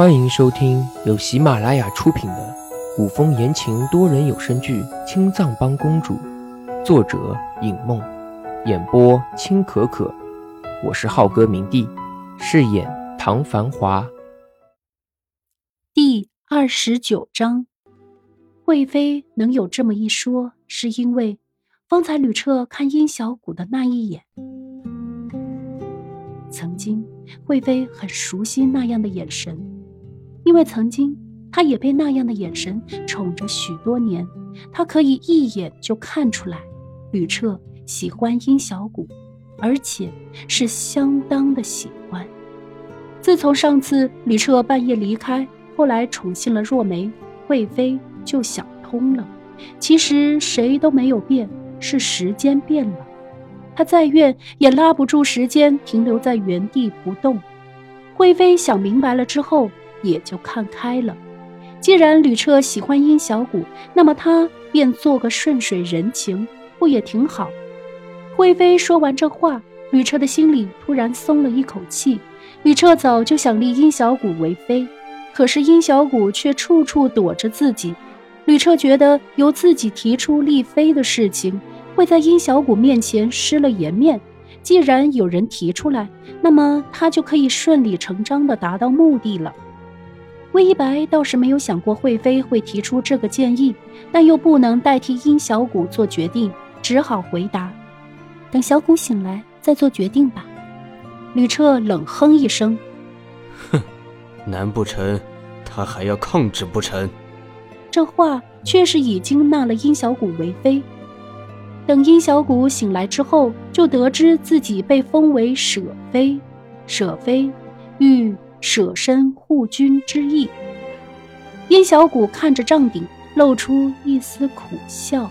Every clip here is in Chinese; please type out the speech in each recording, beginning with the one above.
欢迎收听由喜马拉雅出品的古风言情多人有声剧《青藏帮公主》，作者影梦，演播青可可。我是浩哥明帝，饰演唐繁华。第二十九章，贵妃能有这么一说，是因为方才吕彻看殷小谷的那一眼。曾经，贵妃很熟悉那样的眼神，因为曾经她也被那样的眼神宠着许多年。她可以一眼就看出来，吕彻喜欢殷小谷，而且是相当的喜欢。自从上次吕彻半夜离开，后来宠幸了若梅，惠妃就想通了。其实谁都没有变，是时间变了。他再怨也拉不住时间停留在原地不动。贵妃想明白了之后，也就看开了。既然吕彻喜欢殷小谷，那么他便做个顺水人情，不也挺好？惠妃说完这话，吕彻的心里突然松了一口气。吕彻早就想立殷小谷为妃，可是殷小谷却处处躲着自己。吕彻觉得由自己提出立妃的事情。会在殷小谷面前失了颜面。既然有人提出来，那么他就可以顺理成章地达到目的了。魏一白倒是没有想过惠妃会提出这个建议，但又不能代替殷小谷做决定，只好回答：“等小谷醒来再做决定吧。”吕彻冷哼一声：“哼，难不成他还要抗旨不成？”这话却是已经纳了殷小谷为妃。等殷小谷醒来之后，就得知自己被封为舍妃。舍妃，欲舍身护君之意。殷小谷看着帐顶，露出一丝苦笑。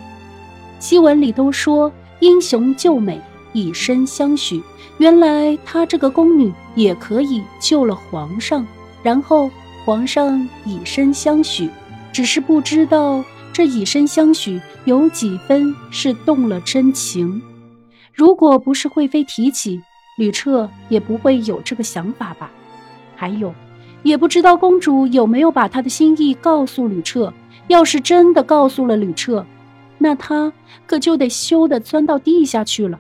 西文里都说英雄救美，以身相许。原来她这个宫女也可以救了皇上，然后皇上以身相许，只是不知道。这以身相许，有几分是动了真情？如果不是惠妃提起，吕彻也不会有这个想法吧？还有，也不知道公主有没有把她的心意告诉吕彻。要是真的告诉了吕彻，那他可就得羞得钻到地下去了。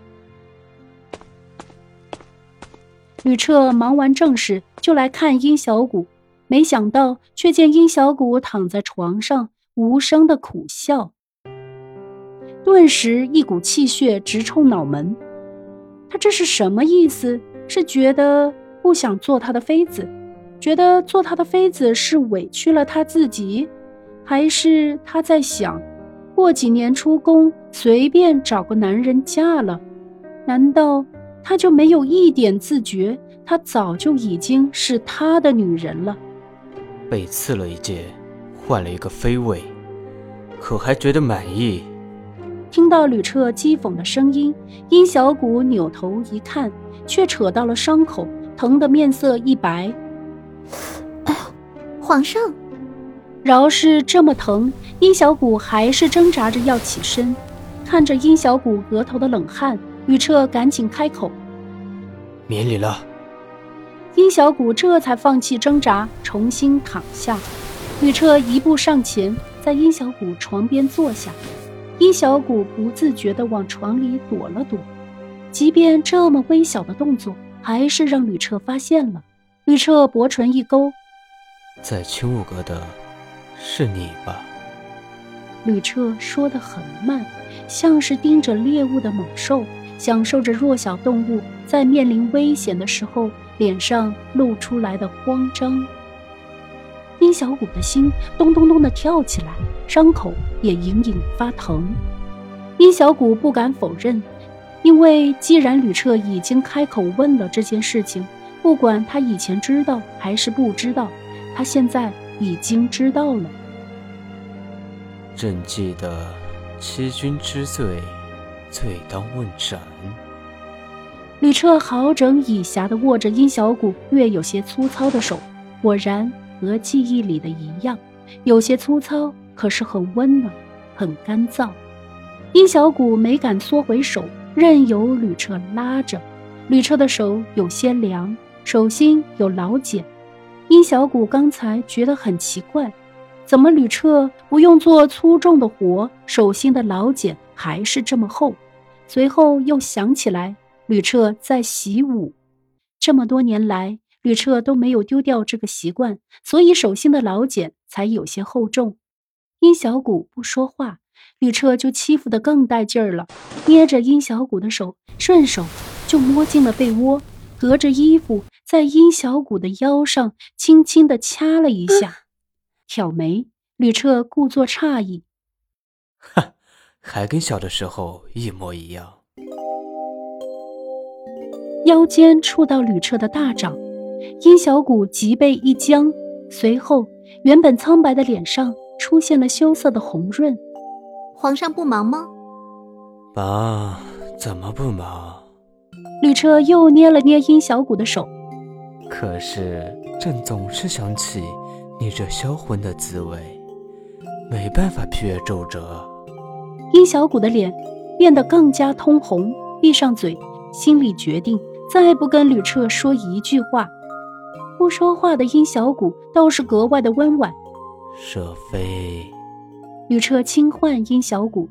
吕彻忙完正事，就来看殷小谷，没想到却见殷小谷躺在床上。无声的苦笑，顿时一股气血直冲脑门。他这是什么意思？是觉得不想做他的妃子，觉得做他的妃子是委屈了他自己，还是他在想，过几年出宫随便找个男人嫁了？难道他就没有一点自觉？他早就已经是他的女人了。被赐了一戒。换了一个妃位，可还觉得满意？听到吕彻讥讽的声音，殷小谷扭头一看，却扯到了伤口，疼得面色一白。哎呦，皇上！饶是这么疼，殷小谷还是挣扎着要起身。看着殷小谷额头的冷汗，吕彻赶紧开口：“免礼了。”殷小谷这才放弃挣扎，重新躺下。吕彻一步上前，在殷小谷床边坐下。殷小谷不自觉地往床里躲了躲，即便这么微小的动作，还是让吕彻发现了。吕彻薄唇一勾：“在青雾阁的，是你吧？”吕彻说得很慢，像是盯着猎物的猛兽，享受着弱小动物在面临危险的时候脸上露出来的慌张。殷小谷的心咚咚咚地跳起来，伤口也隐隐发疼。殷小谷不敢否认，因为既然吕彻已经开口问了这件事情，不管他以前知道还是不知道，他现在已经知道了。朕记得欺君之罪，罪当问斩。吕彻好整以暇地握着殷小谷略有些粗糙的手，果然。和记忆里的一样，有些粗糙，可是很温暖，很干燥。殷小谷没敢缩回手，任由吕彻拉着。吕彻的手有些凉，手心有老茧。殷小谷刚才觉得很奇怪，怎么吕彻不用做粗重的活，手心的老茧还是这么厚？随后又想起来，吕彻在习武，这么多年来，吕彻都没有丢掉这个习惯，所以手心的老茧才有些厚重。殷小谷不说话，吕彻就欺负得更带劲儿了，捏着殷小谷的手，顺手就摸进了被窝，隔着衣服在殷小谷的腰上轻轻地掐了一下，挑眉。吕彻故作诧异：“哈，还跟小的时候一模一样。”腰间触到吕彻的大掌，殷小谷脊背一僵，随后原本苍白的脸上。出现了羞涩的红润，皇上不忙吗？忙，怎么不忙？吕彻又捏了捏殷小谷的手，可是朕总是想起你这销魂的滋味，没办法批阅奏折。殷小谷的脸变得更加通红，闭上嘴，心里决定再不跟吕彻说一句话。不说话的殷小谷倒是格外的温婉。舍妃，吕彻轻唤殷小谷，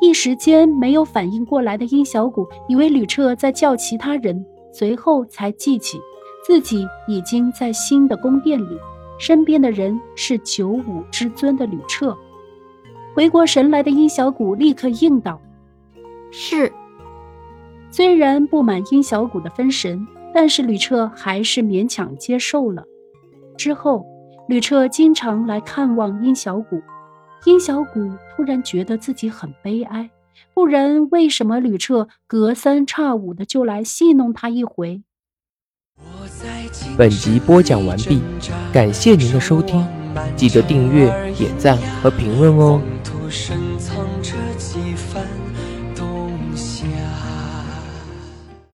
一时间没有反应过来的殷小谷以为吕彻在叫其他人，随后才记起自己已经在新的宫殿里，身边的人是九五之尊的吕彻。回过神来的殷小谷立刻应道：“是。”虽然不满殷小谷的分神，但是吕彻还是勉强接受了。之后。吕彻经常来看望殷小谷，殷小谷突然觉得自己很悲哀，不然为什么吕彻隔三差五的就来戏弄他一回？本集播讲完毕，感谢您的收听，记得订阅、点赞和评论哦。